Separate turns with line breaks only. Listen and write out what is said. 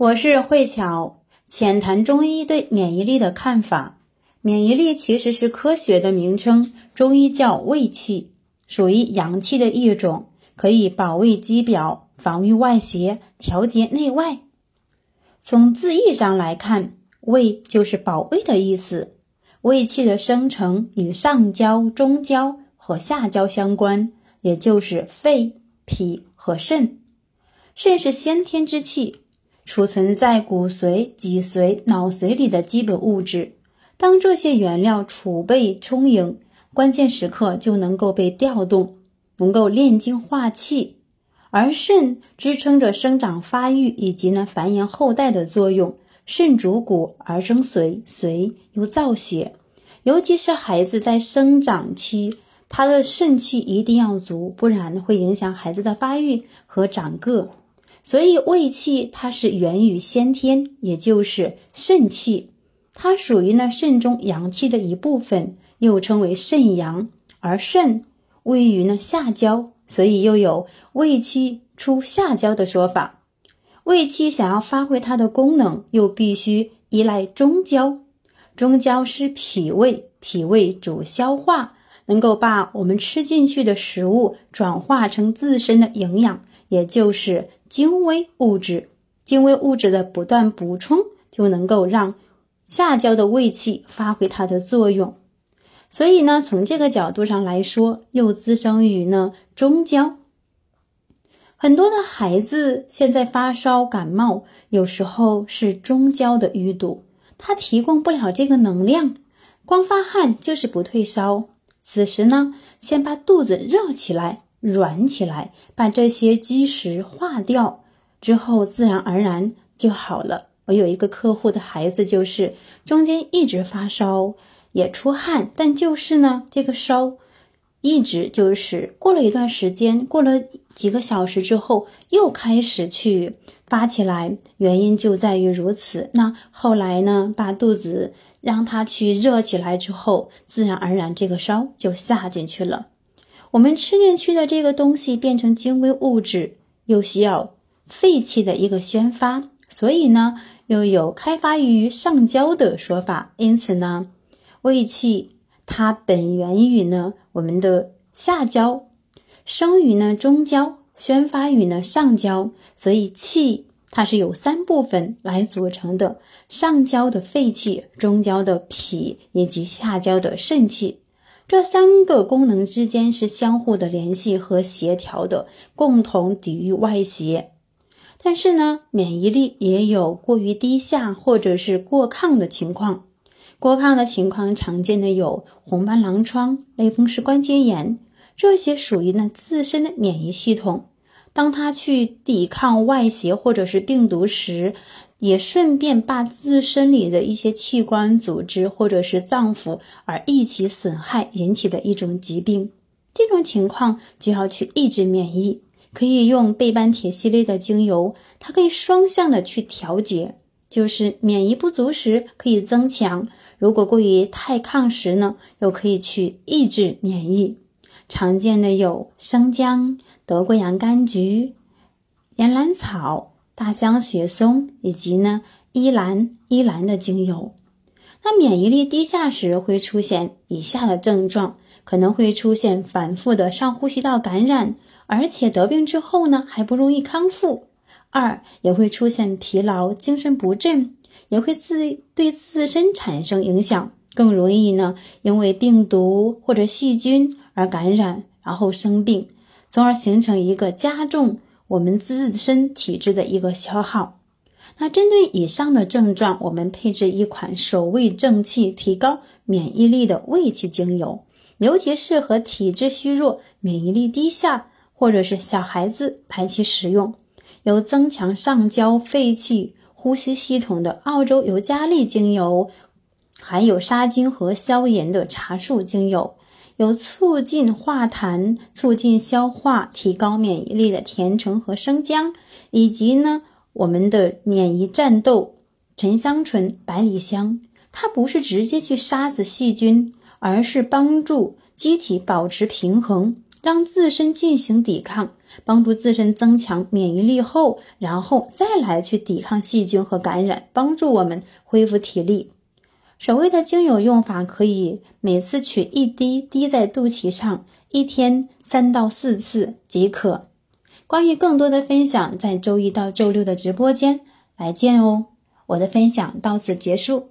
我是慧巧，浅谈中医对免疫力的看法。免疫力其实是科学的名称，中医叫卫气，属于阳气的一种，可以保卫肌表、防御外邪、调节内外。从字义上来看，卫就是保卫的意思。卫气的生成与上焦、中焦和下焦相关，也就是肺、脾和肾。肾是先天之气。储存在骨髓、脊髓、脑髓里的基本物质，当这些原料储备充盈，关键时刻就能够被调动，能够炼精化气。而肾支撑着生长发育以及呢繁衍后代的作用。肾主骨而生髓，髓又造血。尤其是孩子在生长期，他的肾气一定要足，不然会影响孩子的发育和长个。所以胃气它是源于先天，也就是肾气，它属于呢肾中阳气的一部分，又称为肾阳。而肾位于呢下焦，所以又有胃气出下焦的说法。胃气想要发挥它的功能，又必须依赖中焦。中焦是脾胃，脾胃主消化，能够把我们吃进去的食物转化成自身的营养，也就是。精微物质，精微物质的不断补充，就能够让下焦的胃气发挥它的作用。所以呢，从这个角度上来说，又滋生于呢中焦。很多的孩子现在发烧感冒，有时候是中焦的淤堵，它提供不了这个能量，光发汗就是不退烧。此时呢，先把肚子热起来。软起来，把这些积食化掉之后，自然而然就好了。我有一个客户的孩子，就是中间一直发烧，也出汗，但就是呢，这个烧一直就是过了一段时间，过了几个小时之后，又开始去发起来。原因就在于如此。那后来呢，把肚子让他去热起来之后，自然而然这个烧就下进去了。我们吃进去的这个东西变成精微物质，又需要肺气的一个宣发，所以呢，又有开发于上焦的说法。因此呢，胃气它本源于呢我们的下焦，生于呢中焦，宣发于呢上焦，所以气它是由三部分来组成的：上焦的肺气，中焦的脾，以及下焦的肾气。这三个功能之间是相互的联系和协调的，共同抵御外邪。但是呢，免疫力也有过于低下或者是过亢的情况。过亢的情况常见的有红斑狼疮、类风湿关节炎，这些属于呢自身的免疫系统。当它去抵抗外邪或者是病毒时，也顺便把自身里的一些器官、组织或者是脏腑而一起损害引起的一种疾病，这种情况就要去抑制免疫，可以用倍斑铁系列的精油，它可以双向的去调节，就是免疫不足时可以增强，如果过于太亢时呢，又可以去抑制免疫。常见的有生姜、德国洋甘菊、岩兰草。大香、雪松以及呢依兰、依兰的精油，那免疫力低下时会出现以下的症状，可能会出现反复的上呼吸道感染，而且得病之后呢还不容易康复。二也会出现疲劳、精神不振，也会自对自身产生影响，更容易呢因为病毒或者细菌而感染，然后生病，从而形成一个加重。我们自身体质的一个消耗。那针对以上的症状，我们配置一款守卫正气、提高免疫力的胃气精油，尤其适合体质虚弱、免疫力低下或者是小孩子排气使用。有增强上焦肺气、呼吸系统的澳洲尤加利精油，含有杀菌和消炎的茶树精油。有促进化痰、促进消化、提高免疫力的甜橙和生姜，以及呢我们的免疫战斗沉香醇、百里香，它不是直接去杀死细菌，而是帮助机体保持平衡，让自身进行抵抗，帮助自身增强免疫力后，然后再来去抵抗细菌和感染，帮助我们恢复体力。所谓的精油用法，可以每次取一滴滴在肚脐上，一天三到四次即可。关于更多的分享，在周一到周六的直播间来见哦。我的分享到此结束。